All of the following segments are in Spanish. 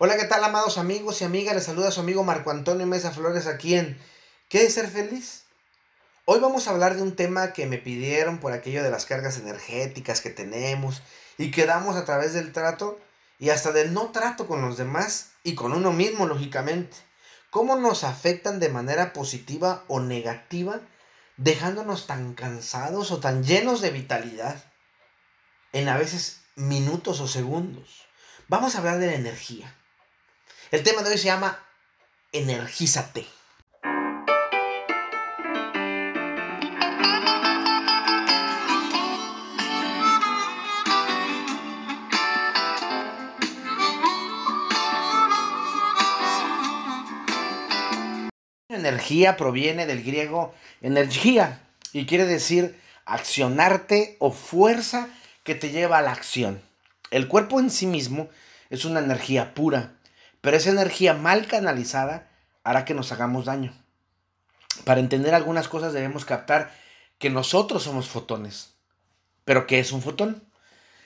Hola, ¿qué tal, amados amigos y amigas? Les saluda su amigo Marco Antonio Mesa Flores aquí en ¿Qué es ser feliz? Hoy vamos a hablar de un tema que me pidieron por aquello de las cargas energéticas que tenemos y que damos a través del trato y hasta del no trato con los demás y con uno mismo, lógicamente. ¿Cómo nos afectan de manera positiva o negativa, dejándonos tan cansados o tan llenos de vitalidad en a veces minutos o segundos? Vamos a hablar de la energía. El tema de hoy se llama Energízate. Energía proviene del griego energía y quiere decir accionarte o fuerza que te lleva a la acción. El cuerpo en sí mismo es una energía pura, pero esa energía mal canalizada hará que nos hagamos daño. Para entender algunas cosas debemos captar que nosotros somos fotones. ¿Pero qué es un fotón?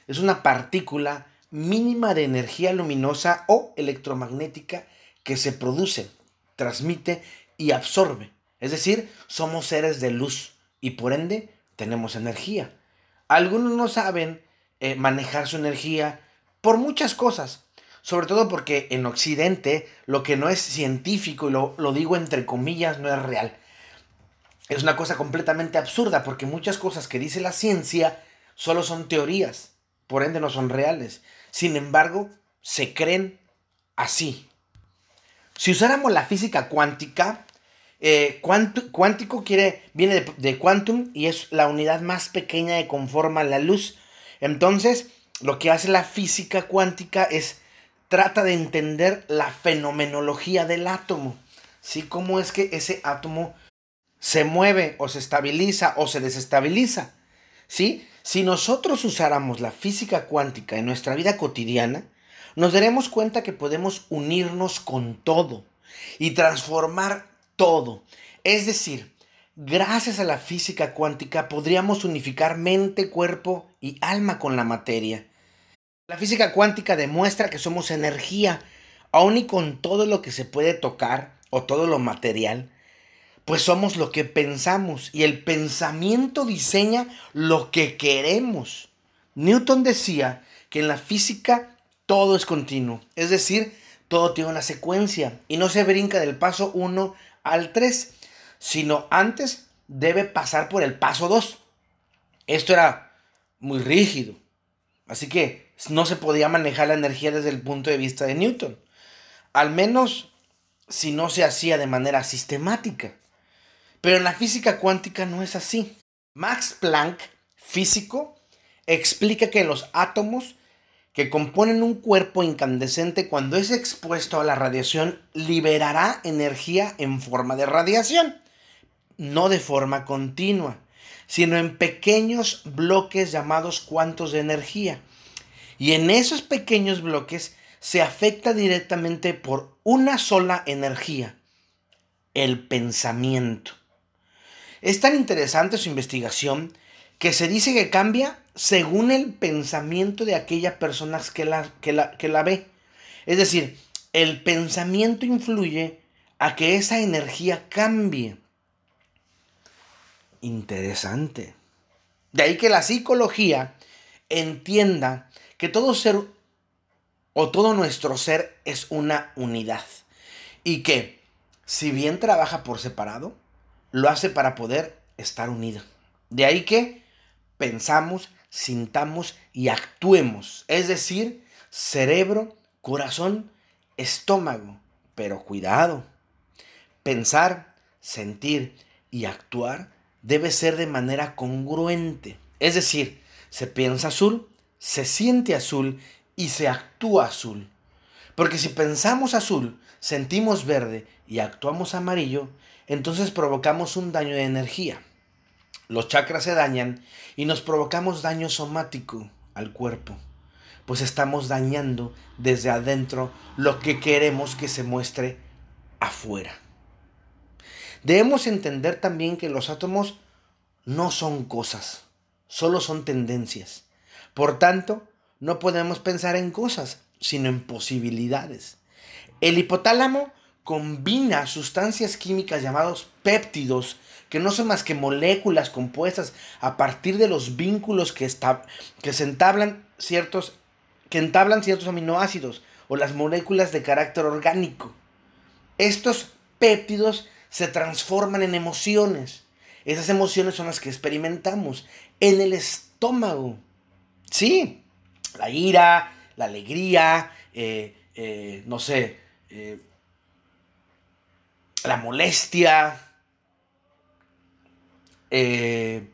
Es una partícula mínima de energía luminosa o electromagnética que se produce, transmite y absorbe. Es decir, somos seres de luz y por ende tenemos energía. Algunos no saben eh, manejar su energía por muchas cosas. Sobre todo porque en Occidente lo que no es científico, y lo, lo digo entre comillas, no es real. Es una cosa completamente absurda porque muchas cosas que dice la ciencia solo son teorías, por ende no son reales. Sin embargo, se creen así. Si usáramos la física cuántica, eh, cuántico quiere, viene de, de quantum y es la unidad más pequeña que conforma la luz. Entonces, lo que hace la física cuántica es trata de entender la fenomenología del átomo. ¿sí? ¿Cómo es que ese átomo se mueve o se estabiliza o se desestabiliza? ¿sí? Si nosotros usáramos la física cuántica en nuestra vida cotidiana, nos daremos cuenta que podemos unirnos con todo y transformar todo. Es decir, gracias a la física cuántica podríamos unificar mente, cuerpo y alma con la materia. La física cuántica demuestra que somos energía, aun y con todo lo que se puede tocar o todo lo material, pues somos lo que pensamos y el pensamiento diseña lo que queremos. Newton decía que en la física todo es continuo, es decir, todo tiene una secuencia y no se brinca del paso 1 al 3, sino antes debe pasar por el paso 2. Esto era muy rígido, así que no se podía manejar la energía desde el punto de vista de Newton. Al menos si no se hacía de manera sistemática. Pero en la física cuántica no es así. Max Planck, físico, explica que los átomos que componen un cuerpo incandescente cuando es expuesto a la radiación liberará energía en forma de radiación, no de forma continua, sino en pequeños bloques llamados cuantos de energía. Y en esos pequeños bloques se afecta directamente por una sola energía, el pensamiento. Es tan interesante su investigación que se dice que cambia según el pensamiento de aquella persona que la, que la, que la ve. Es decir, el pensamiento influye a que esa energía cambie. Interesante. De ahí que la psicología entienda que todo ser o todo nuestro ser es una unidad y que si bien trabaja por separado, lo hace para poder estar unido. De ahí que pensamos, sintamos y actuemos, es decir, cerebro, corazón, estómago. Pero cuidado, pensar, sentir y actuar debe ser de manera congruente. Es decir, se piensa azul, se siente azul y se actúa azul. Porque si pensamos azul, sentimos verde y actuamos amarillo, entonces provocamos un daño de energía. Los chakras se dañan y nos provocamos daño somático al cuerpo, pues estamos dañando desde adentro lo que queremos que se muestre afuera. Debemos entender también que los átomos no son cosas, solo son tendencias. Por tanto, no podemos pensar en cosas, sino en posibilidades. El hipotálamo combina sustancias químicas llamadas péptidos, que no son más que moléculas compuestas a partir de los vínculos que, que se entablan ciertos, que entablan ciertos aminoácidos o las moléculas de carácter orgánico. Estos péptidos se transforman en emociones. Esas emociones son las que experimentamos en el estómago. Sí, la ira, la alegría, eh, eh, no sé, eh, la molestia, el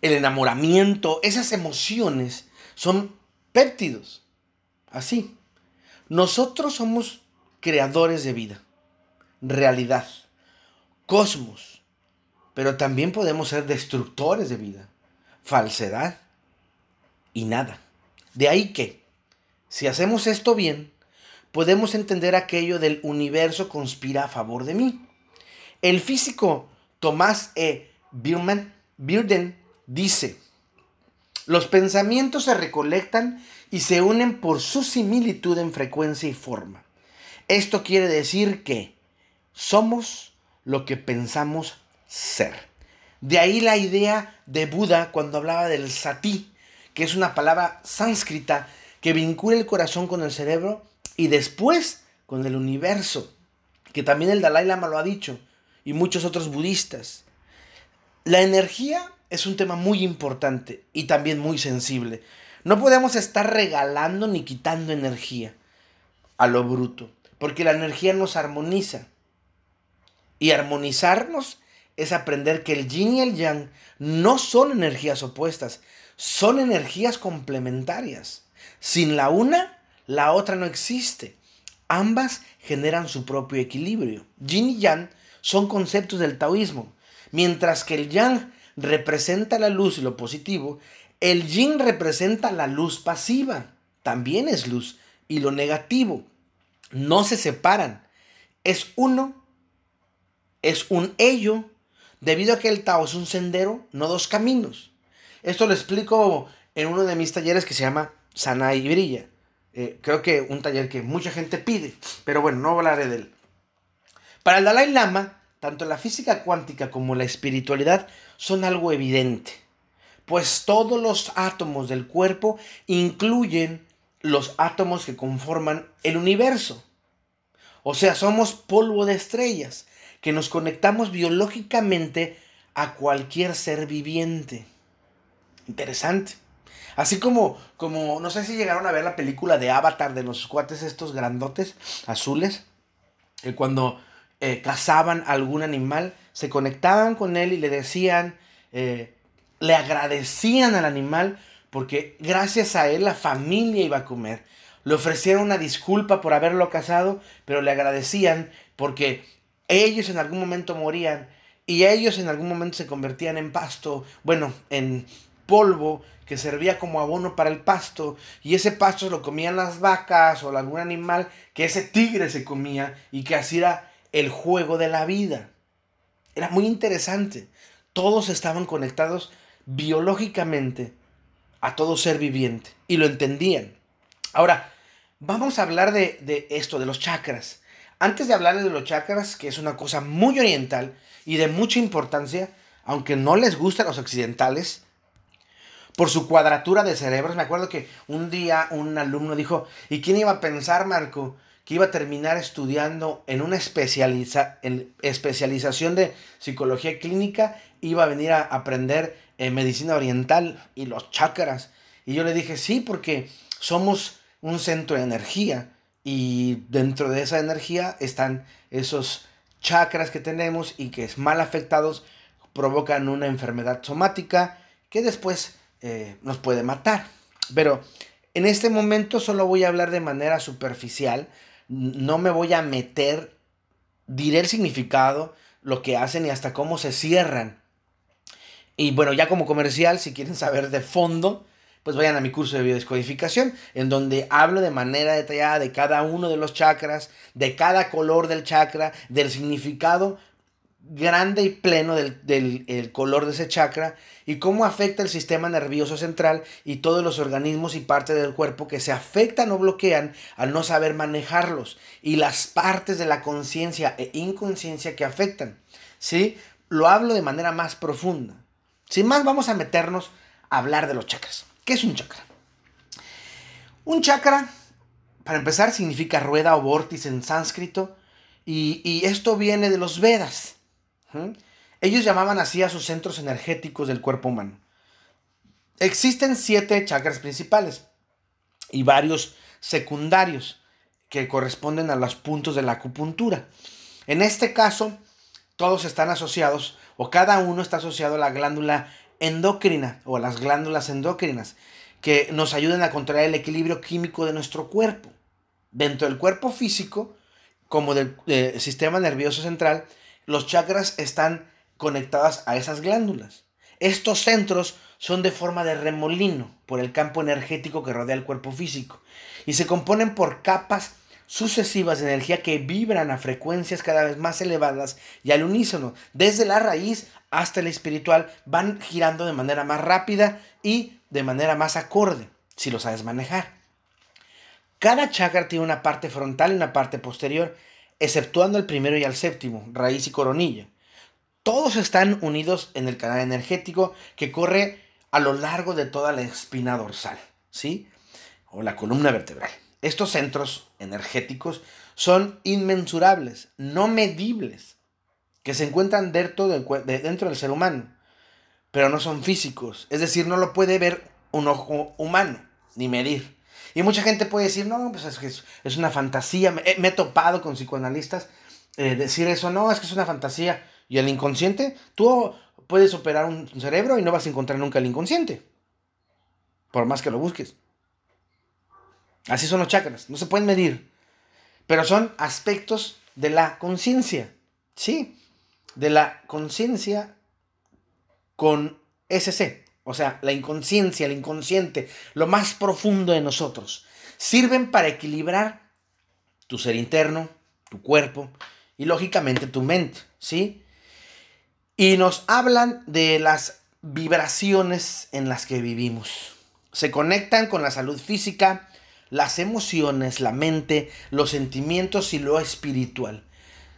enamoramiento, esas emociones son péptidos. Así. Nosotros somos creadores de vida, realidad, cosmos, pero también podemos ser destructores de vida, falsedad y nada. De ahí que, si hacemos esto bien, podemos entender aquello del universo conspira a favor de mí. El físico Tomás E. Birden dice, los pensamientos se recolectan y se unen por su similitud en frecuencia y forma. Esto quiere decir que somos lo que pensamos ser. De ahí la idea de Buda cuando hablaba del sati, que es una palabra sánscrita que vincula el corazón con el cerebro y después con el universo, que también el Dalai Lama lo ha dicho y muchos otros budistas. La energía es un tema muy importante y también muy sensible. No podemos estar regalando ni quitando energía a lo bruto, porque la energía nos armoniza. Y armonizarnos es aprender que el yin y el yang no son energías opuestas, son energías complementarias. Sin la una, la otra no existe. Ambas generan su propio equilibrio. Yin y yang son conceptos del taoísmo, mientras que el yang representa la luz y lo positivo, el yin representa la luz pasiva, también es luz, y lo negativo. No se separan, es uno, es un ello, debido a que el Tao es un sendero, no dos caminos. Esto lo explico en uno de mis talleres que se llama Sana y Brilla. Eh, creo que un taller que mucha gente pide, pero bueno, no hablaré de él. Para el Dalai Lama, tanto la física cuántica como la espiritualidad son algo evidente, pues todos los átomos del cuerpo incluyen los átomos que conforman el universo. O sea, somos polvo de estrellas, que nos conectamos biológicamente a cualquier ser viviente. Interesante. Así como, como, no sé si llegaron a ver la película de Avatar de los cuates estos grandotes, azules, que cuando eh, cazaban algún animal, se conectaban con él y le decían, eh, le agradecían al animal porque gracias a él la familia iba a comer. Le ofrecieron una disculpa por haberlo cazado, pero le agradecían porque ellos en algún momento morían y ellos en algún momento se convertían en pasto, bueno, en polvo que servía como abono para el pasto y ese pasto lo comían las vacas o algún animal que ese tigre se comía y que así era el juego de la vida. Era muy interesante. Todos estaban conectados biológicamente a todo ser viviente y lo entendían. Ahora, vamos a hablar de, esto, de los chakras. Antes de hablar de los chakras, que es una cosa muy oriental y de mucha importancia, aunque no les gustan los occidentales, por su cuadratura de cerebros. Me acuerdo que un día un alumno dijo, ¿y quién iba a pensar, Marco, que iba a terminar estudiando en una especializa, en especialización de psicología clínica, iba a venir a aprender en medicina oriental y los chakras. Y yo le dije, sí, porque somos un centro de energía y dentro de esa energía están esos chakras que tenemos y que es mal afectados provocan una enfermedad somática que después eh, nos puede matar. Pero en este momento solo voy a hablar de manera superficial no me voy a meter, diré el significado, lo que hacen y hasta cómo se cierran. Y bueno, ya como comercial, si quieren saber de fondo, pues vayan a mi curso de biodescodificación, en donde hablo de manera detallada de cada uno de los chakras, de cada color del chakra, del significado grande y pleno del, color de ese chakra y cómo afecta el sistema nervioso central y todos los organismos y partes del cuerpo que se afectan o bloquean al no saber manejarlos y las partes de la conciencia e inconsciencia que afectan. ¿Sí? Lo hablo de manera más profunda. Sin más, vamos a meternos a hablar de los chakras. ¿Qué es un chakra? Un chakra, para empezar, significa rueda o vórtice en sánscrito y, y esto viene de los Vedas. Ellos llamaban así a sus centros energéticos del cuerpo humano. Existen siete chakras principales y varios secundarios que corresponden a los puntos de la acupuntura. En este caso, todos están asociados o cada uno está asociado a la glándula endocrina o a las glándulas endocrinas que nos ayudan a controlar el equilibrio químico de nuestro cuerpo. Dentro del cuerpo físico, como del sistema nervioso central, los chakras están conectados a esas glándulas. Estos centros son de forma de remolino por el campo energético que rodea el cuerpo físico y se componen por capas sucesivas de energía que vibran a frecuencias cada vez más elevadas y al unísono, desde la raíz hasta el espiritual, van girando de manera más rápida y de manera más acorde, si lo sabes manejar. Cada chakra tiene una parte frontal y una parte posterior exceptuando el primero y el séptimo, raíz y coronilla. Todos están unidos en el canal energético que corre a lo largo de toda la espina dorsal, ¿sí? O la columna vertebral. Estos centros energéticos son inmensurables, no medibles, que se encuentran dentro del, dentro del ser humano, pero no son físicos, es decir, no lo puede ver un ojo humano, ni medir. Y mucha gente puede decir, no, pues es que es, una fantasía. Me, he topado con psicoanalistas eh, decir eso, no, es que es una fantasía. Y el inconsciente, tú puedes operar un cerebro y no vas a encontrar nunca el inconsciente. Por más que lo busques. Así son los chakras, no se pueden medir. Pero son aspectos de la conciencia. Sí, de la conciencia con SC. O sea, la inconsciencia, el inconsciente, lo más profundo de nosotros, sirven para equilibrar tu ser interno, tu cuerpo y lógicamente tu mente, ¿sí? Y nos hablan de las vibraciones en las que vivimos. Se conectan con la salud física, las emociones, la mente, los sentimientos y lo espiritual.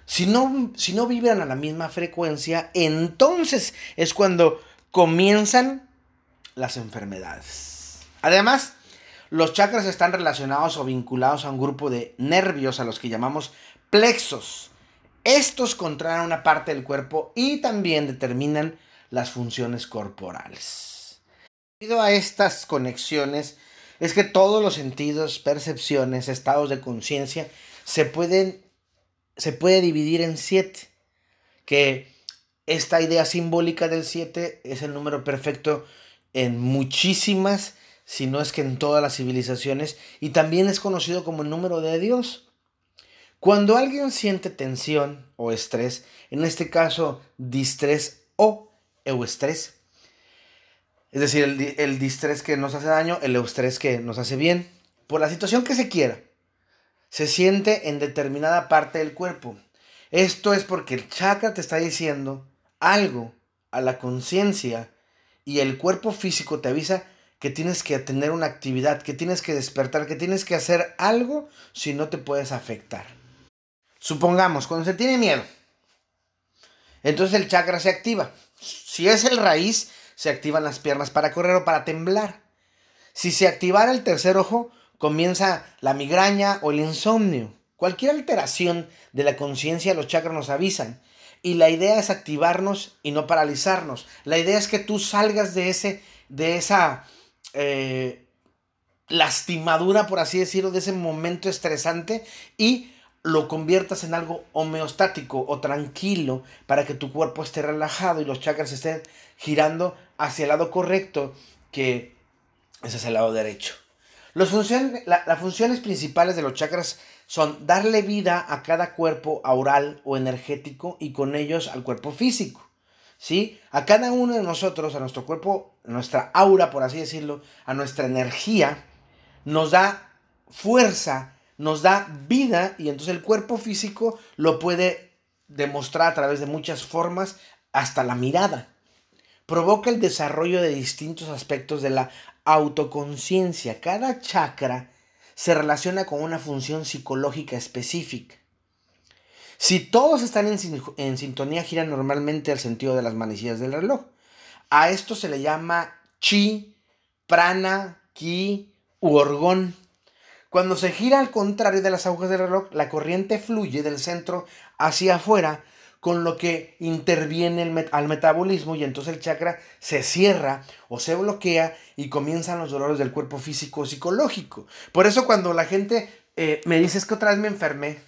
Si no, si no vibran a la misma frecuencia, entonces es cuando comienzan las enfermedades. Además, los chakras están relacionados o vinculados a un grupo de nervios a los que llamamos plexos. Estos controlan una parte del cuerpo y también determinan las funciones corporales. Debido a estas conexiones, es que todos los sentidos, percepciones, estados de conciencia se pueden se puede dividir en siete. Que esta idea simbólica del siete es el número perfecto en muchísimas, si no es que en todas las civilizaciones, y también es conocido como el número de Dios. Cuando alguien siente tensión o estrés, en este caso distrés o eustrés, es decir, el, el distrés que nos hace daño, el eustrés que nos hace bien, por la situación que se quiera, se siente en determinada parte del cuerpo. Esto es porque el chakra te está diciendo algo a la conciencia y el cuerpo físico te avisa que tienes que tener una actividad, que tienes que despertar, que tienes que hacer algo si no te puedes afectar. Supongamos, cuando se tiene miedo, entonces el chakra se activa. Si es el raíz, se activan las piernas para correr o para temblar. Si se activara el tercer ojo, comienza la migraña o el insomnio. Cualquier alteración de la conciencia, los chakras nos avisan y la idea es activarnos y no paralizarnos. La idea es que tú salgas de, ese, de esa eh, lastimadura, por así decirlo, de ese momento estresante y lo conviertas en algo homeostático o tranquilo para que tu cuerpo esté relajado y los chakras estén girando hacia el lado correcto, que ese es el lado derecho. Las funciones principales de los chakras son darle vida a cada cuerpo aural o energético y con ellos al cuerpo físico. ¿Sí? A cada uno de nosotros, a nuestro cuerpo, nuestra aura, por así decirlo, a nuestra energía, nos da fuerza, nos da vida y entonces el cuerpo físico lo puede demostrar a través de muchas formas, hasta la mirada. Provoca el desarrollo de distintos aspectos de la autoconciencia. Cada chakra se relaciona con una función psicológica específica. Si todos están en, sintonía, giran normalmente al sentido de las manecillas del reloj. A esto se le llama chi, prana, ki u orgón. Cuando se gira al contrario de las agujas del reloj, la corriente fluye del centro hacia afuera, con lo que interviene al metabolismo y entonces el chakra se cierra o se bloquea y comienzan los dolores del cuerpo físico o psicológico. Por eso cuando la gente eh, me dice es que otra vez me enfermé,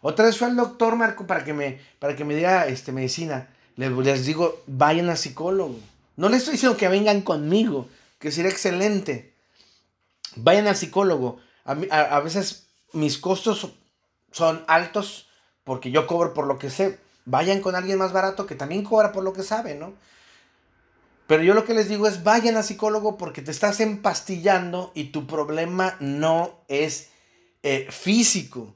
otra vez fue al doctor Marco para que me, para que me diga este, medicina, les, les digo, vayan al psicólogo. No les estoy diciendo que vengan conmigo, que sería excelente. Vayan al psicólogo a, veces mis costos son altos porque yo cobro por lo que sé. Vayan con alguien más barato que también cobra por lo que sabe, ¿no? Pero yo lo que les digo es vayan a psicólogo porque te estás empastillando y tu problema no es eh, físico,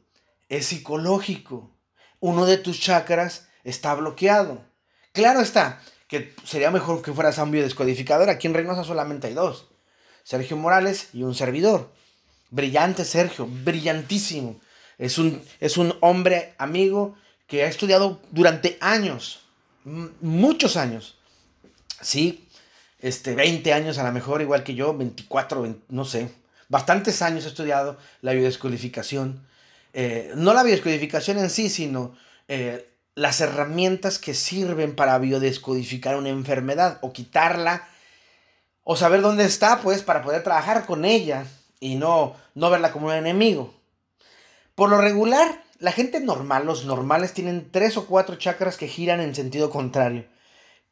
es psicológico. Uno de tus chakras está bloqueado. Claro está, que sería mejor que fueras a un biodescodificador. Aquí en Reynosa solamente hay dos. Sergio Morales y un servidor. Brillante Sergio, brillantísimo. Es un, es un hombre amigo que ha estudiado durante años, muchos años. Sí, este, 20 años a lo mejor, igual que yo, 24, no sé. Bastantes años he estudiado la biodescodificación. Eh, no la biodescodificación en sí, sino eh, las herramientas que sirven para biodescodificar una enfermedad o quitarla o saber dónde está, pues, para poder trabajar con ella y no, no verla como un enemigo. Por lo regular, la gente normal, los normales, tienen tres o cuatro chakras que giran en sentido contrario.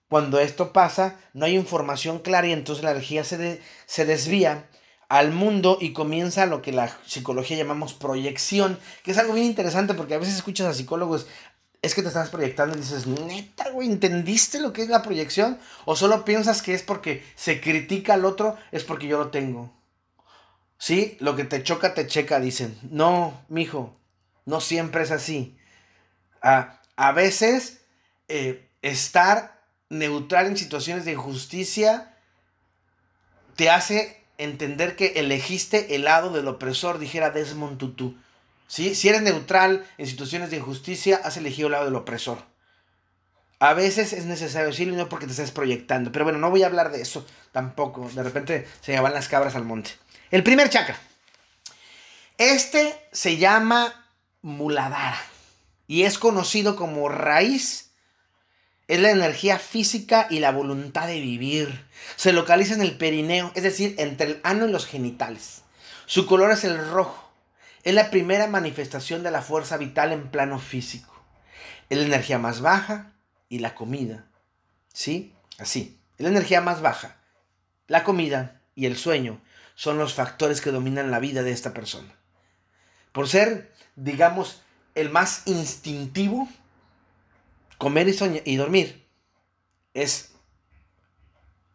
Cuando esto pasa, no hay información clara y entonces la energía se, se desvía al mundo y comienza lo que la psicología llamamos proyección, que es algo bien interesante porque a veces escuchas a psicólogos, es que te estás proyectando y dices, neta, güey, ¿entendiste lo que es la proyección? O solo piensas que es porque se critica al otro, es porque yo lo tengo. Sí, lo que te choca, te checa, dicen. No, mijo, no siempre es así. a veces eh, estar neutral en situaciones de injusticia te hace entender que elegiste el lado del opresor, dijera Desmond Tutu. Si eres neutral en situaciones de injusticia, has elegido el lado del opresor. A veces es necesario decirlo no porque te estés proyectando. Pero bueno, no voy a hablar de eso tampoco. De repente se me van las cabras al monte. El primer chakra. Este se llama Muladhara y es conocido como raíz. Es la energía física y la voluntad de vivir. Se localiza en el perineo, es decir, entre el ano y los genitales. Su color es el rojo. Es la primera manifestación de la fuerza vital en plano físico. Es la energía más baja y la comida. ¿Sí? Así. La energía más baja. La comida y el sueño son los factores que dominan la vida de esta persona. Por ser, digamos, el más instintivo, comer y, y dormir es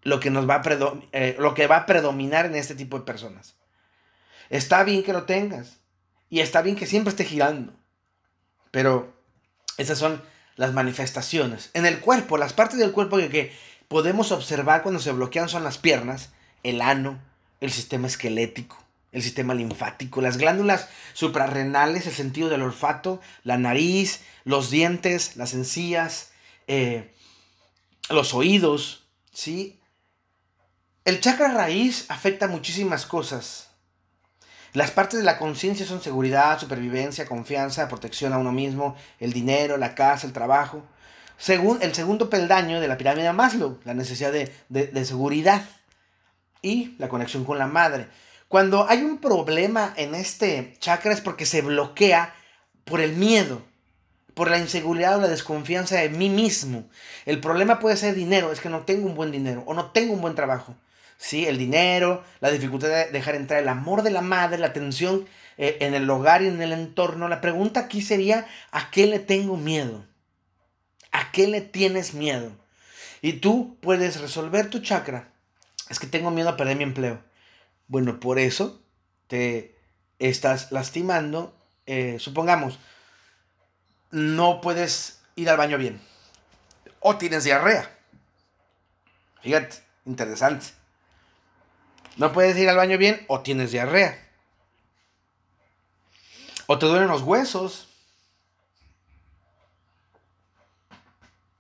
lo que nos va a eh, lo que va a predominar en este tipo de personas. Está bien que lo tengas y está bien que siempre esté girando, pero esas son las manifestaciones. En el cuerpo, las partes del cuerpo que podemos observar cuando se bloquean son las piernas, el ano, el sistema esquelético, el sistema linfático, las glándulas suprarrenales, el sentido del olfato, la nariz, los dientes, las encías, eh, los oídos, ¿sí? El chakra raíz afecta muchísimas cosas. Las partes de la conciencia son seguridad, supervivencia, confianza, protección a uno mismo, el dinero, la casa, el trabajo. Según el segundo peldaño de la pirámide de Maslow, la necesidad de seguridad y la conexión con la madre. Cuando hay un problema en este chakra es porque se bloquea por el miedo, por la inseguridad o la desconfianza de mí mismo. El problema puede ser dinero, es que no tengo un buen dinero o no tengo un buen trabajo. Sí, el dinero, la dificultad de dejar entrar el amor de la madre, la atención eh, en el hogar y en el entorno. La pregunta aquí sería, ¿a qué le tengo miedo? ¿A qué le tienes miedo? Y tú puedes resolver tu chakra es que tengo miedo a perder mi empleo. Bueno, por eso te estás lastimando. Eh, supongamos, no puedes ir al baño bien. O tienes diarrea. Fíjate, interesante. No puedes ir al baño bien o tienes diarrea. O te duelen los huesos.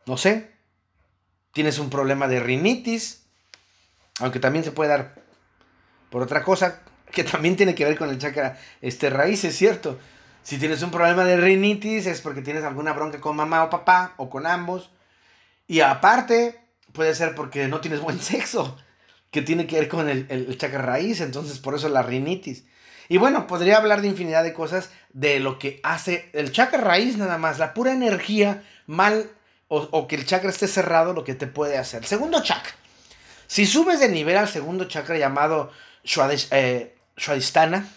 No sé. Tienes un problema de rinitis. Aunque también se puede dar por otra cosa que también tiene que ver con el chakra este, raíz, es cierto. Si tienes un problema de rinitis es porque tienes alguna bronca con mamá o papá o con ambos. Y aparte, puede ser porque no tienes buen sexo, que tiene que ver con el, el, chakra raíz, entonces por eso la rinitis. Y bueno, podría hablar de infinidad de cosas de lo que hace el chakra raíz nada más, la pura energía mal o, que el chakra esté cerrado, lo que te puede hacer. Segundo chakra. Si subes de nivel al segundo chakra llamado eh, Shwadhisthana,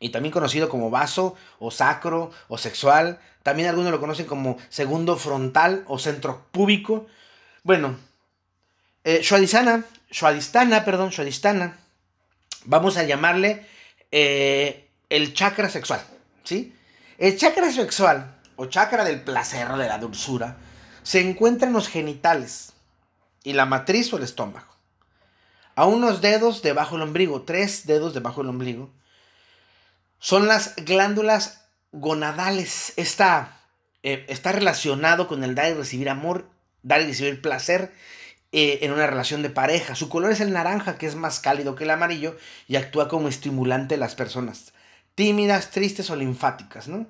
y también conocido como vaso o sacro o sexual, también algunos lo conocen como segundo frontal o centro púbico. Bueno, eh, Shwadhisthana, perdón, Shwadhisthana, vamos a llamarle eh, el chakra sexual, ¿sí? El chakra sexual o chakra del placer, de la dulzura, se encuentra en los genitales y la matriz o el estómago. A unos dedos debajo del ombligo, tres dedos debajo del ombligo, son las glándulas gonadales. Está, eh, está relacionado con el dar y recibir amor, dar y recibir placer eh, en una relación de pareja. Su color es el naranja, que es más cálido que el amarillo y actúa como estimulante de las personas tímidas, tristes o linfáticas, ¿no?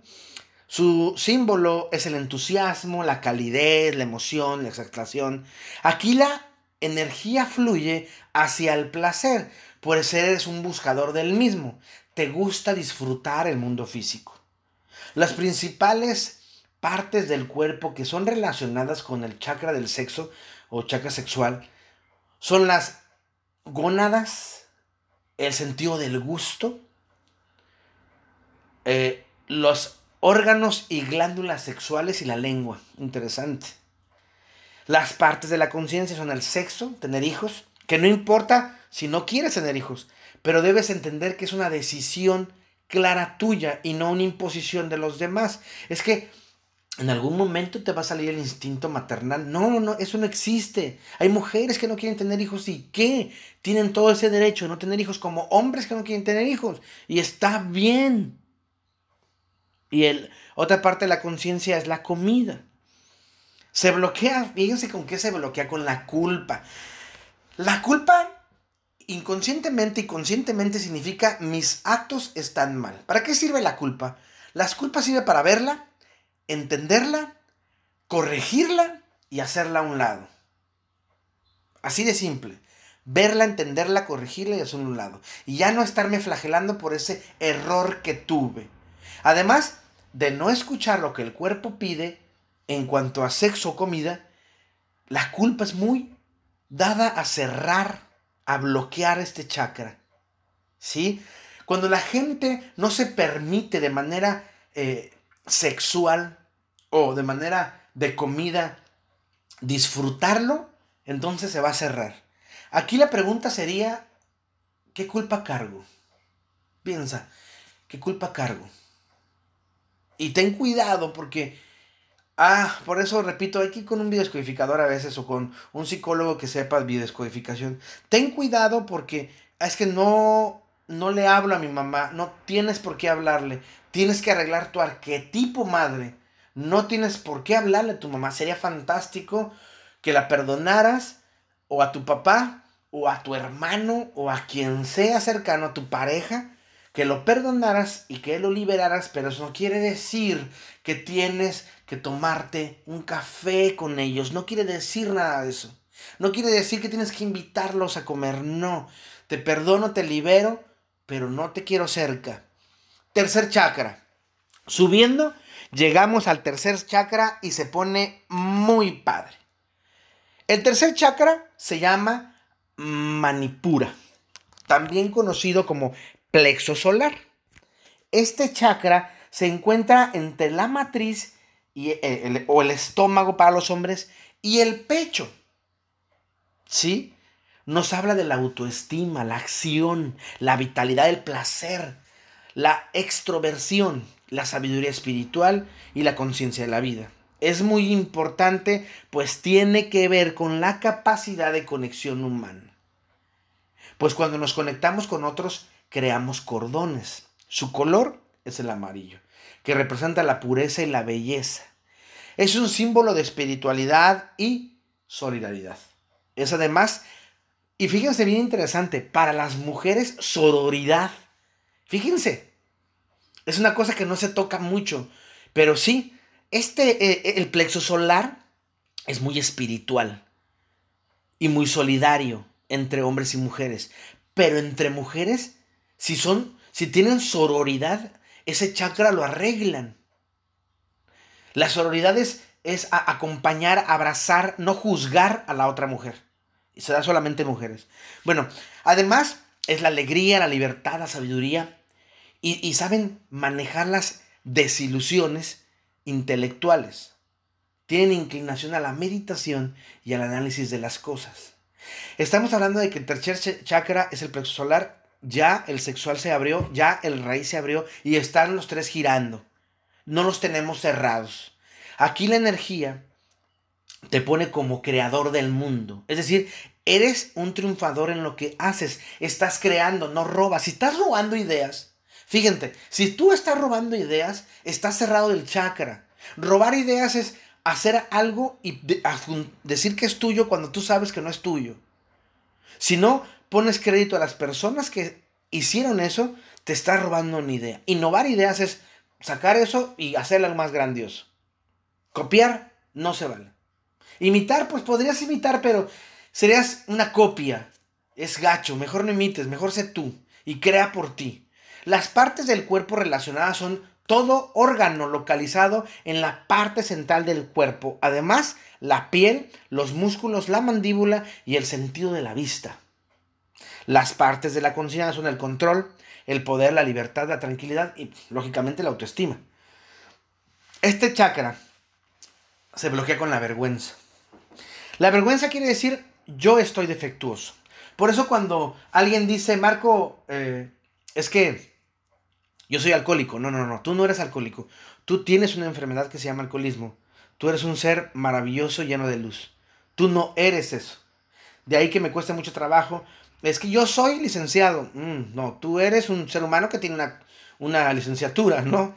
Su símbolo es el entusiasmo, la calidez, la emoción, la exaltación. Aquí la energía fluye hacia el placer, pues eres un buscador del mismo. Te gusta disfrutar el mundo físico. Las principales partes del cuerpo que son relacionadas con el chakra del sexo o chakra sexual son las gónadas, el sentido del gusto, eh, los órganos y glándulas sexuales y la lengua. Interesante. Las partes de la conciencia son el sexo, tener hijos, que no importa si no quieres tener hijos, pero debes entender que es una decisión clara tuya y no una imposición de los demás. Es que en algún momento te va a salir el instinto maternal. No, no, no, eso no existe. Hay mujeres que no quieren tener hijos y qué? Tienen todo ese derecho de no tener hijos como hombres que no quieren tener hijos. Y está bien. Y el, otra parte de la conciencia es la comida. Se bloquea, fíjense con qué se bloquea, con la culpa. La culpa inconscientemente y conscientemente significa mis actos están mal. ¿Para qué sirve la culpa? Las culpas sirve para verla, entenderla, corregirla y hacerla a un lado. Así de simple. Verla, entenderla, corregirla y hacerla a un lado. Y ya no estarme flagelando por ese error que tuve. Además de no escuchar lo que el cuerpo pide en cuanto a sexo o comida, la culpa es muy dada a cerrar, a bloquear este chakra. ¿Sí? Cuando la gente no se permite de manera eh, sexual o de manera de comida disfrutarlo, entonces se va a cerrar. Aquí la pregunta sería, ¿qué culpa cargo? Piensa, ¿qué culpa cargo? Y ten cuidado porque, ah, por eso repito, hay que ir con un biodescodificador a veces o con un psicólogo que sepa biodescodificación. Ten cuidado porque es que no, no le hablo a mi mamá, no tienes por qué hablarle, tienes que arreglar tu arquetipo madre, no tienes por qué hablarle a tu mamá, sería fantástico que la perdonaras o a tu papá o a tu hermano o a quien sea cercano a tu pareja que lo perdonaras y que lo liberaras, pero eso no quiere decir que tienes que tomarte un café con ellos, no quiere decir nada de eso. No quiere decir que tienes que invitarlos a comer, no. Te perdono, te libero, pero no te quiero cerca. Tercer chakra. Subiendo, llegamos al tercer chakra y se pone muy padre. El tercer chakra se llama Manipura, también conocido como plexo solar. Este chakra se encuentra entre la matriz y el, o el estómago para los hombres y el pecho. ¿Sí? Nos habla de la autoestima, la acción, la vitalidad, el placer, la extroversión. la sabiduría espiritual y la conciencia de la vida. Es muy importante, pues tiene que ver con la capacidad de conexión humana. Pues cuando nos conectamos con otros, creamos cordones. Su color es el amarillo, que representa la pureza y la belleza. Es un símbolo de espiritualidad y solidaridad. Es además, y fíjense bien interesante, para las mujeres sororidad. Fíjense, es una cosa que no se toca mucho, pero sí, este, eh, el plexo solar es muy espiritual y muy solidario entre hombres y mujeres. Pero entre mujeres, si son, si tienen sororidad, ese chakra lo arreglan. La sororidad es, acompañar, abrazar, no juzgar a la otra mujer. Y se da solamente mujeres. Bueno, además es la alegría, la libertad, la sabiduría. Y, y saben manejar las desilusiones intelectuales. Tienen inclinación a la meditación y al análisis de las cosas. Estamos hablando de que el tercer chakra es el plexo solar, ya el sexual se abrió, ya el raíz se abrió y están los tres girando. No los tenemos cerrados. Aquí la energía te pone como creador del mundo. Es decir, eres un triunfador en lo que haces. Estás creando, no robas. Si estás robando ideas, fíjate, si tú estás robando ideas, estás cerrado del chakra. Robar ideas es hacer algo y decir que es tuyo cuando tú sabes que no es tuyo. Si no pones crédito a las personas que hicieron eso, te estás robando una idea. Innovar ideas es sacar eso y hacer algo más grandioso. Copiar no se vale. Imitar, pues podrías imitar, pero serías una copia. Es gacho, mejor no imites, mejor sé tú y crea por ti. Las partes del cuerpo relacionadas son todo órgano localizado en la parte central del cuerpo. Además, la piel, los músculos, la mandíbula y el sentido de la vista. Las partes de la conciencia son el control, el poder, la libertad, la tranquilidad y, lógicamente, la autoestima. Este chakra se bloquea con la vergüenza. La vergüenza quiere decir yo estoy defectuoso. Por eso cuando alguien dice, Marco, eh, es que yo soy alcohólico. No, no, no, tú no eres alcohólico. Tú tienes una enfermedad que se llama alcoholismo. Tú eres un ser maravilloso lleno de luz. Tú no eres eso. De ahí que me cuesta mucho trabajo. Es que yo soy licenciado. Mm, no, tú eres un ser humano que tiene una, una licenciatura, ¿no?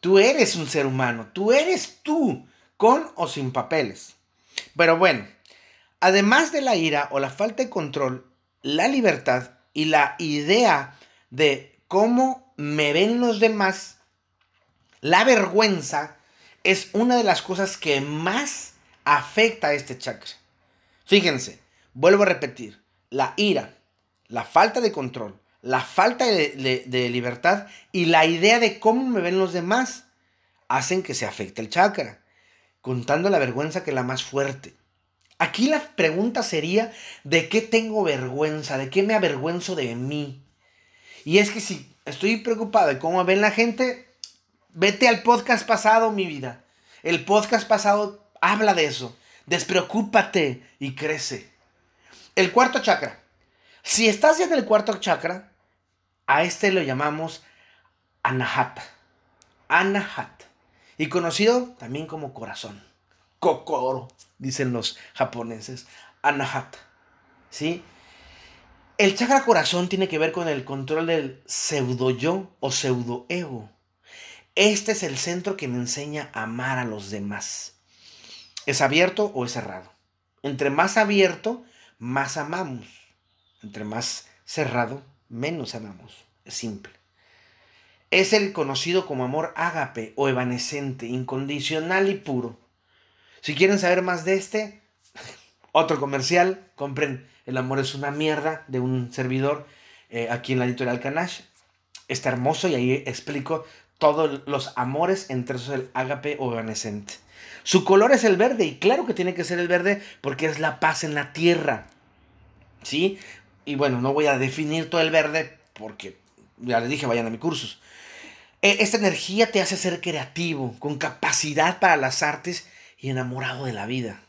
Tú eres un ser humano. Tú eres tú, con o sin papeles. Pero bueno, además de la ira o la falta de control, la libertad y la idea de cómo me ven los demás, la vergüenza es una de las cosas que más afecta a este chakra. Fíjense, vuelvo a repetir, la ira, la falta de control, la falta de, libertad y la idea de cómo me ven los demás hacen que se afecte el chakra, contando la vergüenza que es la más fuerte. Aquí la pregunta sería, ¿de qué tengo vergüenza? ¿De qué me avergüenzo de mí? Y es que si estoy preocupado de cómo ven la gente, vete al podcast pasado, mi vida. El podcast pasado habla de eso. Despreocúpate y crece. El cuarto chakra. Si estás en el cuarto chakra, a este lo llamamos anahata. Anahata. Y conocido también como corazón. Kokoro, dicen los japoneses. Anahata. ¿Sí? El chakra corazón tiene que ver con el control del pseudo yo o pseudo ego. Este es el centro que me enseña a amar a los demás. ¿Es abierto o es cerrado? Entre más abierto, más amamos. Entre más cerrado, menos amamos. Es simple. Es el conocido como amor ágape o evanescente, incondicional y puro. Si quieren saber más de este, otro comercial, compren el amor es una mierda de un servidor eh, aquí en la editorial Canash. Está hermoso y ahí explico todos los amores entre esos el ágape o evanescente. Su color es el verde y claro que tiene que ser el verde porque es la paz en la tierra. ¿Sí? Y bueno, no voy a definir todo el verde porque ya les dije, vayan a mis cursos. E, esta energía te hace ser creativo, con capacidad para las artes y enamorado de la vida.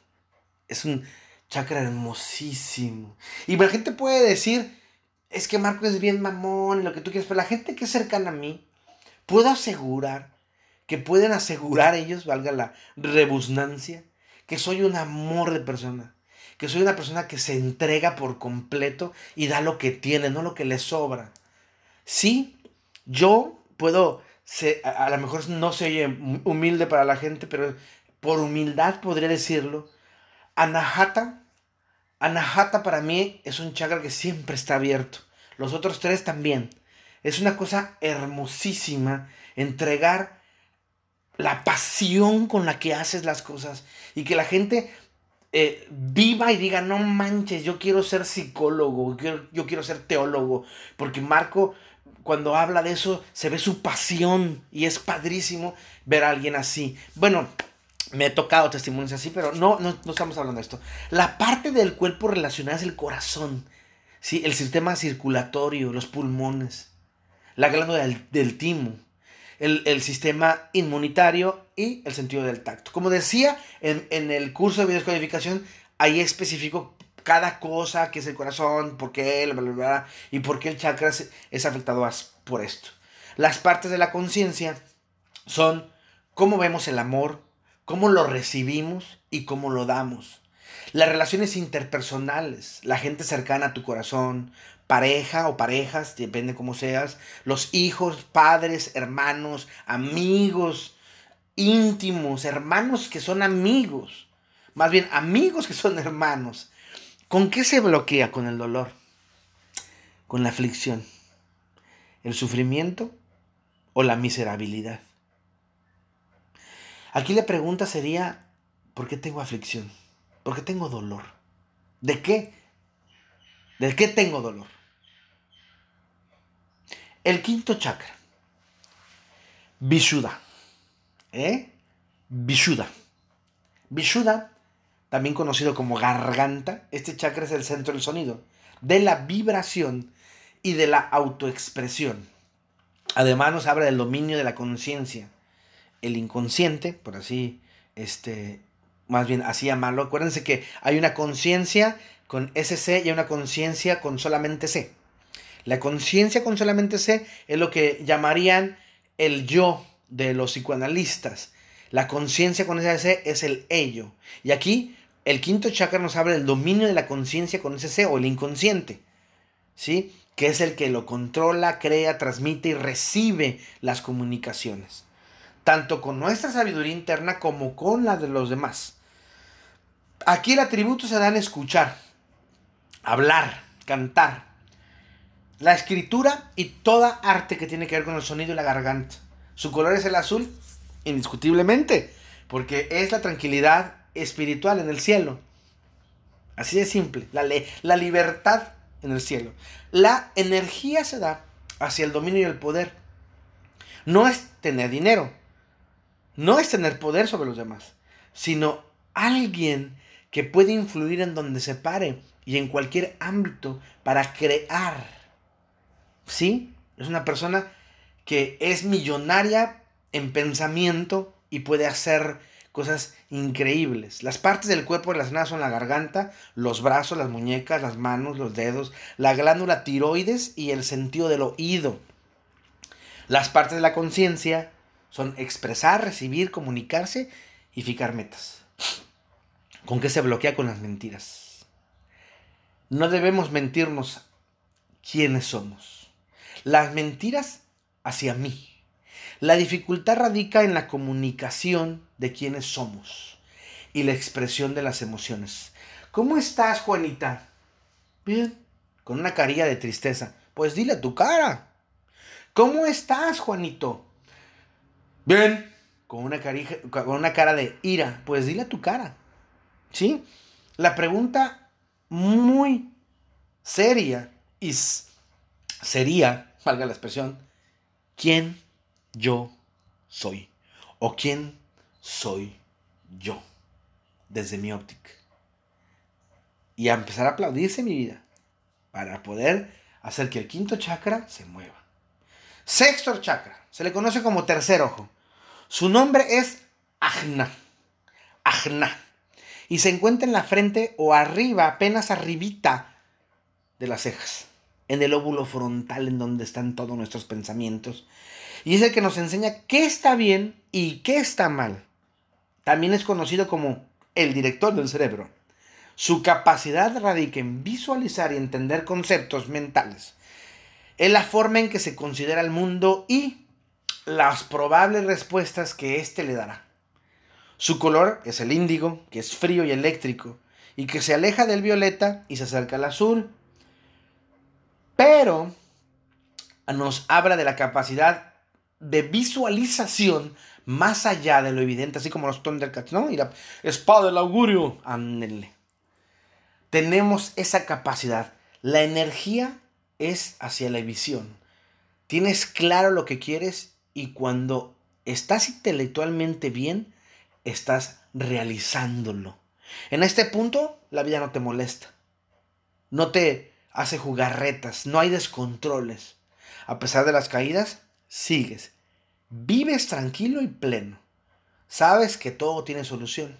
Es un chakra hermosísimo. Y la gente puede decir, es que Marco es bien mamón, lo que tú quieras, pero la gente que es cercana a mí, puedo asegurar que pueden asegurar ellos, valga la rebusnancia, que soy un amor de persona, que soy una persona que se entrega por completo y da lo que tiene, no lo que le sobra. Sí, yo puedo, a, lo mejor no soy humilde para la gente, pero por humildad podría decirlo, Anahata, Anahata para mí es un chakra que siempre está abierto. Los otros tres también. Es una cosa hermosísima entregar la pasión con la que haces las cosas y que la gente eh, viva y diga, no manches, yo quiero ser psicólogo, yo quiero ser teólogo, porque Marco cuando habla de eso se ve su pasión y es padrísimo ver a alguien así. Bueno, me he tocado testimonios así, pero no, no, estamos hablando de esto. La parte del cuerpo relacionada es el corazón, ¿sí? el sistema circulatorio, los pulmones, la glándula del, timo, el, sistema inmunitario y el sentido del tacto. Como decía en, el curso de biodescodificación, ahí especifico cada cosa que es el corazón, por qué, bla, bla, bla, y por qué el chakra es afectado por esto. Las partes de la conciencia son cómo vemos el amor, cómo lo recibimos y cómo lo damos. Las relaciones interpersonales, la gente cercana a tu corazón, pareja o parejas, depende cómo seas, los hijos, padres, hermanos, amigos íntimos, hermanos que son amigos, más bien amigos que son hermanos. ¿Con qué se bloquea con el dolor? Con la aflicción, el sufrimiento o la miserabilidad. Aquí la pregunta sería, ¿por qué tengo aflicción? ¿Por qué tengo dolor? ¿De qué? ¿De qué tengo dolor? El quinto chakra, Vishuddha. ¿Eh? Vishuddha. Vishuddha, también conocido como garganta, este chakra es el centro del sonido, de la vibración y de la autoexpresión. Además nos habla del dominio de la conciencia el inconsciente, por así, este, más bien así llamarlo. Acuérdense que hay una conciencia con SC y hay una conciencia con solamente C. La conciencia con solamente C es lo que llamarían el yo de los psicoanalistas. La conciencia con C es el ello. Y aquí el quinto chakra nos habla del dominio de la conciencia con ese C o el inconsciente. ¿Sí? Que es el que lo controla, crea, transmite y recibe las comunicaciones tanto con nuestra sabiduría interna como con la de los demás. Aquí el atributo se da en escuchar, hablar, cantar, la escritura y toda arte que tiene que ver con el sonido y la garganta. Su color es el azul, indiscutiblemente, porque es la tranquilidad espiritual en el cielo. Así de simple, la, la libertad en el cielo. La energía se da hacia el dominio y el poder. No es tener dinero, no es tener poder sobre los demás, sino alguien que puede influir en donde se pare y en cualquier ámbito para crear. ¿Sí? Es una persona que es millonaria en pensamiento y puede hacer cosas increíbles. Las partes del cuerpo relacionadas son la garganta, los brazos, las muñecas, las manos, los dedos, la glándula tiroides y el sentido del oído. Las partes de la conciencia son expresar, recibir, comunicarse y fijar metas. ¿Con qué se bloquea con las mentiras? No debemos mentirnos quiénes somos. Las mentiras hacia mí. La dificultad radica en la comunicación de quiénes somos y la expresión de las emociones. ¿Cómo estás, Juanita? Bien. Con una carilla de tristeza. Pues dile a tu cara. ¿Cómo estás, Juanito? Bien. Con una, con una cara de ira. Pues dile a tu cara. ¿Sí? La pregunta muy seria y sería, valga la expresión, ¿quién yo soy? ¿O quién soy yo? Desde mi óptica. Y a empezar a aplaudirse mi vida. Para poder hacer que el quinto chakra se mueva. Sexto chakra. Se le conoce como tercer ojo. Su nombre es Ajna. Ajna. Y se encuentra en la frente o arriba, apenas arribita de las cejas. En el óvulo frontal en donde están todos nuestros pensamientos. Y es el que nos enseña qué está bien y qué está mal. También es conocido como el director del cerebro. Su capacidad radica en visualizar y entender conceptos mentales. Es la forma en que se considera el mundo y las probables respuestas que éste le dará. Su color es el índigo, que es frío y eléctrico, y que se aleja del violeta y se acerca al azul. Pero nos habla de la capacidad de visualización más allá de lo evidente, así como los Thundercats, ¿no? Y la espada del augurio, ándele. Tenemos esa capacidad. La energía es hacia la visión. Tienes claro lo que quieres y cuando estás intelectualmente bien, estás realizándolo. En este punto, la vida no te molesta. No te hace jugar retas, no hay descontroles. A pesar de las caídas, sigues. Vives tranquilo y pleno. Sabes que todo tiene solución.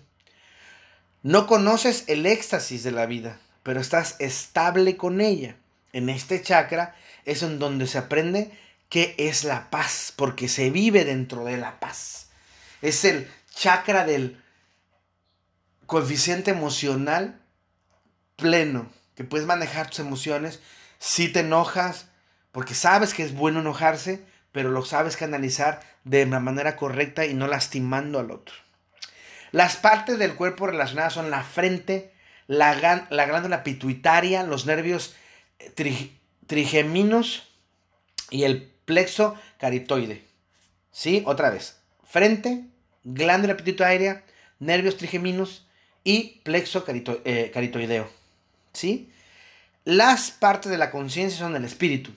No conoces el éxtasis de la vida, pero estás estable con ella. En este chakra es en donde se aprende qué es la paz, porque se vive dentro de la paz. Es el chakra del coeficiente emocional pleno, que puedes manejar tus emociones. Si te enojas, porque sabes que es bueno enojarse, pero lo sabes canalizar de la manera correcta y no lastimando al otro. Las partes del cuerpo relacionadas son la frente, la, la glándula pituitaria, los nervios trigeminos y el plexo caritoide. ¿Sí? Otra vez. Frente, glándula pituitaria, nervios trigeminos y plexo eh, caritoideo. ¿Sí? Las partes de la conciencia son el espíritu.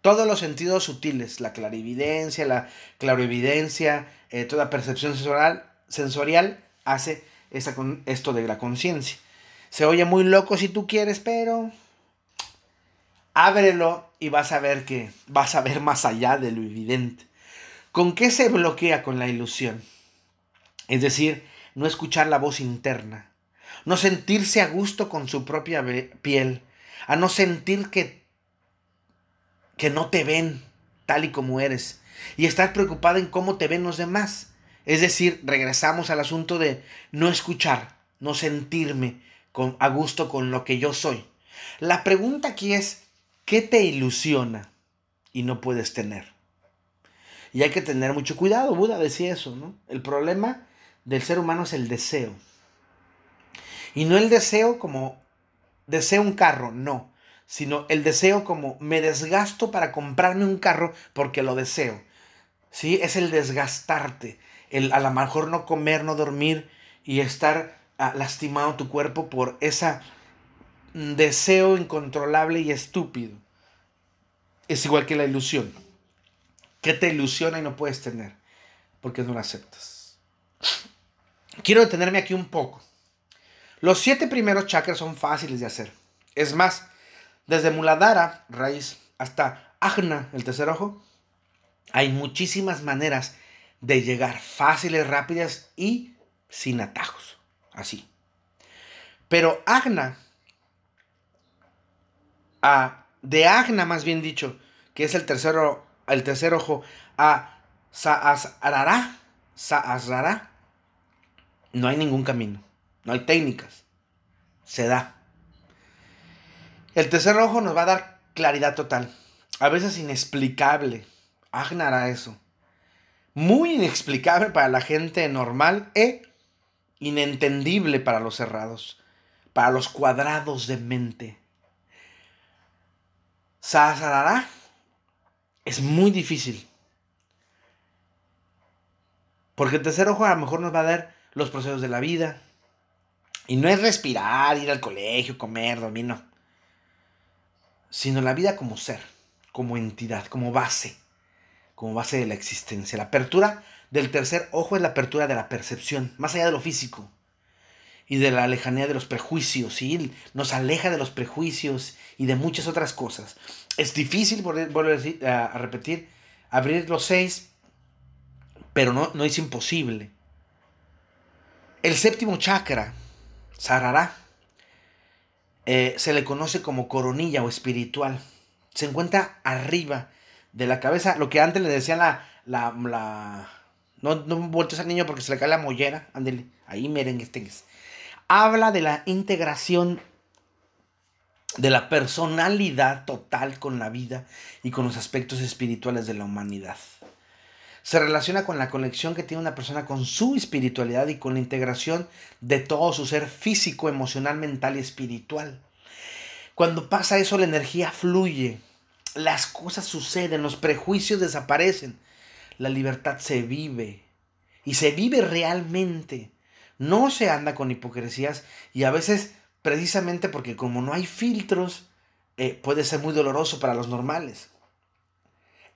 Todos los sentidos sutiles, la clarividencia, la claroevidencia, eh, toda percepción sensorial, sensorial hace esto de la conciencia. Se oye muy loco si tú quieres, pero ábrelo y vas a ver que vas a ver más allá de lo evidente. ¿Con qué se bloquea con la ilusión? Es decir, no escuchar la voz interna, no sentirse a gusto con su propia piel, a no sentir que, que no te ven tal y como eres y estar preocupada en cómo te ven los demás. Es decir, regresamos al asunto de no escuchar, no sentirme con, a gusto con lo que yo soy. La pregunta aquí es, ¿Qué te ilusiona y no puedes tener? Y hay que tener mucho cuidado, Buda decía eso, ¿no? El problema del ser humano es el deseo. Y no el deseo como deseo un carro, no, sino el deseo como me desgasto para comprarme un carro porque lo deseo. ¿Sí? Es el desgastarte, el a lo mejor no comer, no dormir y estar ah, lastimado tu cuerpo por esa deseo incontrolable y estúpido. Es igual que la ilusión. ¿Qué te ilusiona y no puedes tener? Porque no la aceptas. Quiero detenerme aquí un poco. Los siete primeros chakras son fáciles de hacer. Es más, desde Muladhara, raíz, hasta Ajna, el tercer ojo, hay muchísimas maneras de llegar fáciles, rápidas y sin atajos. Así. Pero Agna de Agna, más bien dicho, que es el tercero, el tercer ojo, a Saasrara, Saasrara, no hay ningún camino, no hay técnicas, se da. El tercer ojo nos va a dar claridad total, a veces inexplicable. Agna hará eso. Muy inexplicable para la gente normal e inentendible para los cerrados, para los cuadrados de mente. Sahasrara es muy difícil. Porque el tercer ojo a lo mejor nos va a dar los procesos de la vida. Y no es respirar, ir al colegio, comer, dormir, no. Sino la vida como ser, como entidad, como base, como base de la existencia. La apertura del tercer ojo es la apertura de la percepción, más allá de lo físico y de la lejanía de los prejuicios, ¿sí? Nos aleja de los prejuicios y de muchas otras cosas. Es difícil volver a repetir, abrir los seis, pero no, no es imposible. El séptimo chakra, Sarará, eh, se le conoce como coronilla o espiritual. Se encuentra arriba de la cabeza, lo que antes le decían la, la, No, no voltees al niño porque se le cae la mollera. Ándele, ahí merengue, tengues. Habla de la integración de la personalidad total con la vida y con los aspectos espirituales de la humanidad. Se relaciona con la conexión que tiene una persona con su espiritualidad y con la integración de todo su ser físico, emocional, mental y espiritual. Cuando pasa eso, la energía fluye, las cosas suceden, los prejuicios desaparecen, la libertad se vive y se vive realmente. No se anda con hipocresías y a veces precisamente porque como no hay filtros, eh, puede ser muy doloroso para los normales.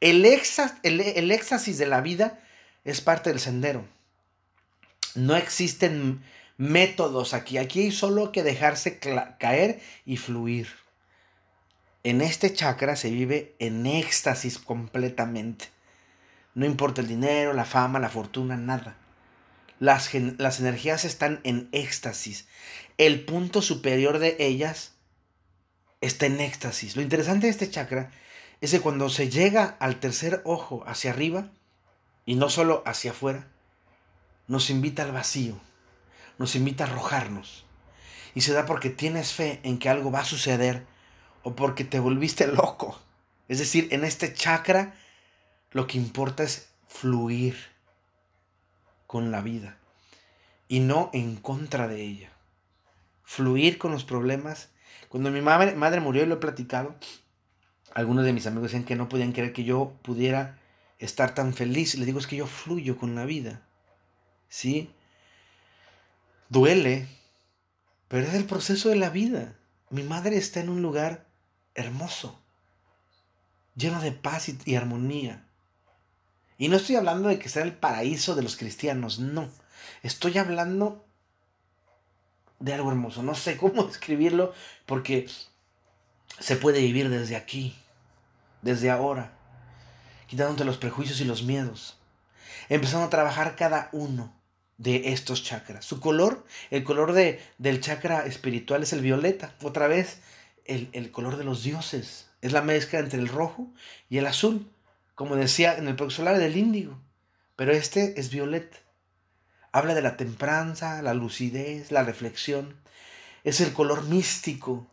El, éxtasis de la vida es parte del sendero. No existen métodos aquí. Aquí hay solo que dejarse caer y fluir. En este chakra se vive en éxtasis completamente. No importa el dinero, la fama, la fortuna, nada. Las, las energías están en éxtasis. El punto superior de ellas está en éxtasis. Lo interesante de este chakra es que cuando se llega al tercer ojo hacia arriba, y no solo hacia afuera, nos invita al vacío, nos invita a arrojarnos. Y se da porque tienes fe en que algo va a suceder o porque te volviste loco. Es decir, en este chakra lo que importa es fluir con la vida y no en contra de ella. Fluir con los problemas. Cuando mi madre, murió, y lo he platicado, algunos de mis amigos decían que no podían creer que yo pudiera estar tan feliz. Le digo, es que yo fluyo con la vida. ¿Sí? Duele, pero es el proceso de la vida. Mi madre está en un lugar hermoso, lleno de paz y, armonía. Y no estoy hablando de que sea el paraíso de los cristianos, no. Estoy hablando de algo hermoso. No sé cómo describirlo porque se puede vivir desde aquí desde ahora, quitándote los prejuicios y los miedos, empezando a trabajar cada uno de estos chakras. Su color, el color de, del chakra espiritual es el violeta, otra vez el, el color de los dioses, es la mezcla entre el rojo y el azul, como decía en el próximo solar del índigo, pero este es violeta. Habla de la tempranza, la lucidez, la reflexión. Es el color místico,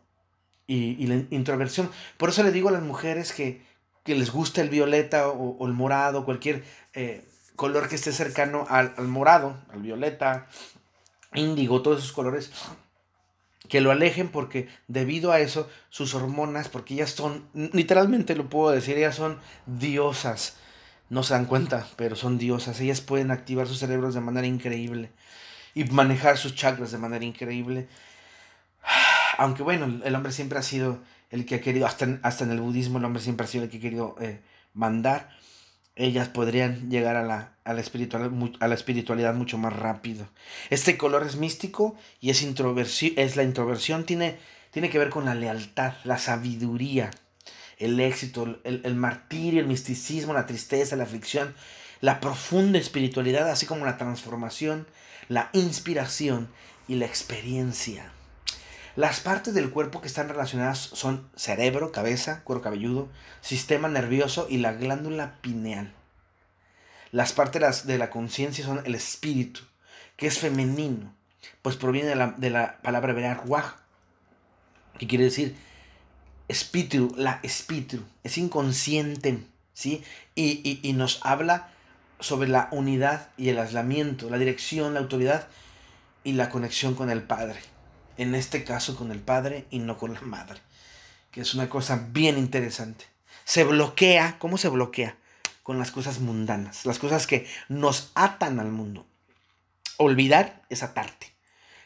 y, la introversión. Por eso le digo a las mujeres que, les gusta el violeta o, el morado, cualquier eh, color que esté cercano al, morado, al violeta, índigo, todos esos colores, que lo alejen porque debido a eso sus hormonas, porque ellas son, literalmente lo puedo decir, ellas son diosas. No se dan cuenta, pero son diosas. Ellas pueden activar sus cerebros de manera increíble y manejar sus chakras de manera increíble aunque bueno, el hombre siempre ha sido el que ha querido, hasta en, hasta en el budismo el hombre siempre ha sido el que ha querido eh, mandar, ellas podrían llegar a la, a, la a la espiritualidad mucho más rápido. Este color es místico y es, es la introversión, tiene, tiene que ver con la lealtad, la sabiduría, el éxito, el, el martirio, el misticismo, la tristeza, la aflicción, la profunda espiritualidad, así como la transformación, la inspiración y la experiencia. Las partes del cuerpo que están relacionadas son cerebro, cabeza, cuero cabelludo, sistema nervioso y la glándula pineal. Las partes de la, conciencia son el espíritu, que es femenino, pues proviene de la, palabra hebrea que quiere decir espíritu, la espíritu, es inconsciente, ¿sí? Y, y nos habla sobre la unidad y el aislamiento, la dirección, la autoridad y la conexión con el Padre en este caso con el padre y no con la madre, que es una cosa bien interesante. Se bloquea, ¿cómo se bloquea? Con las cosas mundanas, las cosas que nos atan al mundo. Olvidar es atarte,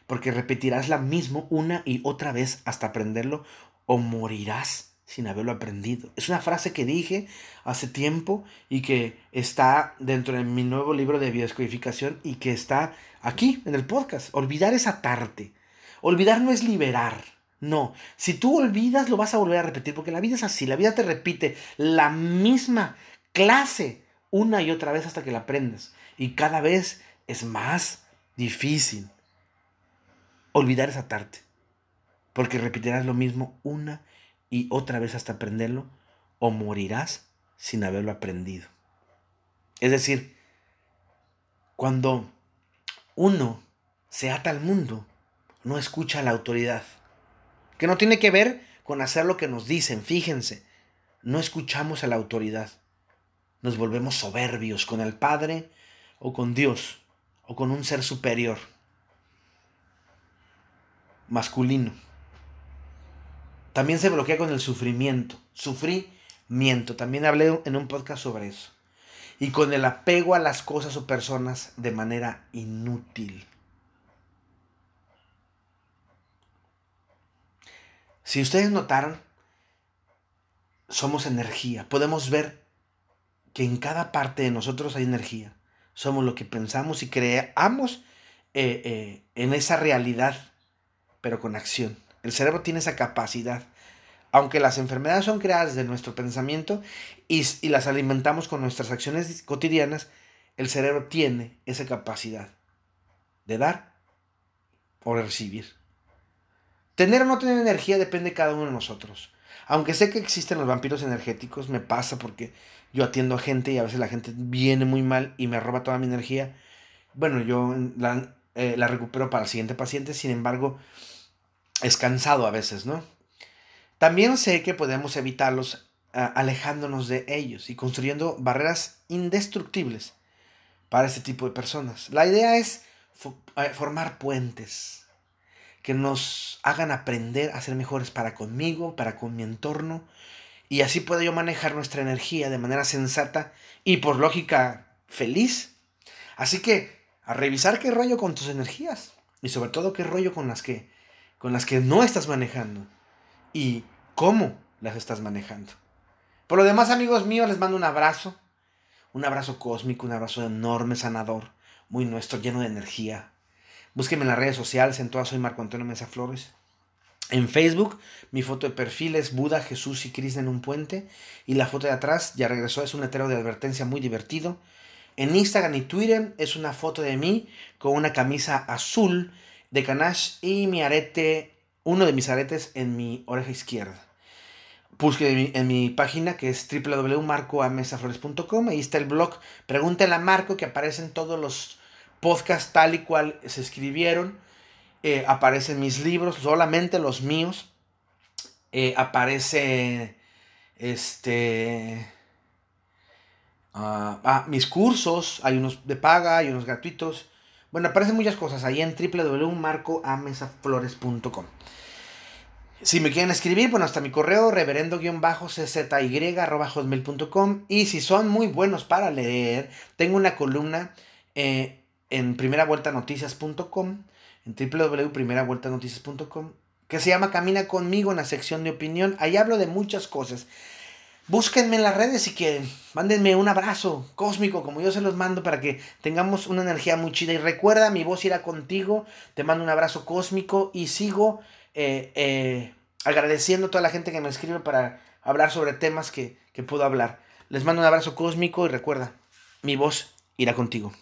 porque repetirás la mismo una y otra vez hasta aprenderlo o morirás sin haberlo aprendido. Es una frase que dije hace tiempo y que está dentro de mi nuevo libro de biodescodificación y que está aquí en el podcast. Olvidar es atarte. Olvidar no es liberar. No, si tú olvidas lo vas a volver a repetir, porque la vida es así, la vida te repite la misma clase una y otra vez hasta que la aprendas. Y cada vez es más difícil. Olvidar es atarte, porque repetirás lo mismo una y otra vez hasta aprenderlo, o morirás sin haberlo aprendido. Es decir, Cuando uno se ata al mundo, no escucha a la autoridad. Que no tiene que ver con hacer lo que nos dicen, fíjense. No escuchamos a la autoridad. Nos volvemos soberbios con el Padre o con Dios o con un ser superior masculino. También se bloquea con el sufrimiento. Sufrimiento. También hablé en un podcast sobre eso. Y con el apego a las cosas o personas de manera inútil. Si ustedes notaron, somos energía. Podemos ver que en cada parte de nosotros hay energía. Somos lo que pensamos y creamos eh, eh, en esa realidad, pero con acción. El cerebro tiene esa capacidad. Aunque las enfermedades son creadas de nuestro pensamiento y, y las alimentamos con nuestras acciones cotidianas, el cerebro tiene esa capacidad de dar o recibir. Tener o no tener energía depende de cada uno de nosotros. Aunque sé que existen los vampiros energéticos, me pasa porque yo atiendo a gente y a veces la gente viene muy mal y me roba toda mi energía. Bueno, yo la, eh, recupero para el siguiente paciente, sin embargo, es cansado a veces, ¿no? También sé que podemos evitarlos alejándonos de ellos y construyendo barreras indestructibles para este tipo de personas. La idea es eh, formar puentes que nos hagan aprender a ser mejores para conmigo, para con mi entorno, y así puedo yo manejar nuestra energía de manera sensata y por lógica feliz. Así que a revisar qué rollo con tus energías y sobre todo qué rollo con las que con las que no estás manejando y cómo las estás manejando. Por lo demás, amigos míos, les mando un abrazo, un abrazo cósmico, un abrazo enorme, sanador, muy nuestro, lleno de energía, Búsquenme en las redes sociales, en todas soy Marco Antonio Mesa Flores. En Facebook, mi foto de perfil es Buda, Jesús y Cristo en un puente. Y la foto de atrás, ya regresó, es un letrero de advertencia muy divertido. En Instagram y Twitter es una foto de mí con una camisa azul de Canache y mi arete, uno de mis aretes en mi oreja izquierda. Busque en mi, página que es www.marcoamesaflores.com. Ahí está el blog. Pregúntale a Marco que aparecen todos los podcast tal y cual se escribieron. Eh, aparecen mis libros, solamente los míos. Eh, aparece este. Ah, ah, mis cursos, hay unos de paga, hay unos gratuitos. Bueno, aparecen muchas cosas ahí en www.marcoamesaflores.com. Si me quieren escribir, bueno, hasta mi correo reverendo-czy.com. Y si son muy buenos para leer, tengo una columna eh, en primeravueltanoticias.com, en www.primeravueltanoticias.com, que se llama Camina conmigo en la sección de opinión. Ahí hablo de muchas cosas. Búsquenme en las redes si quieren. Mándenme un abrazo cósmico como yo se los mando para que tengamos una energía muy chida. Y recuerda, mi voz irá contigo. Te mando un abrazo cósmico y sigo eh, eh, agradeciendo a toda la gente que me escribe para hablar sobre temas que, que puedo hablar. Les mando un abrazo cósmico y recuerda, mi voz irá contigo.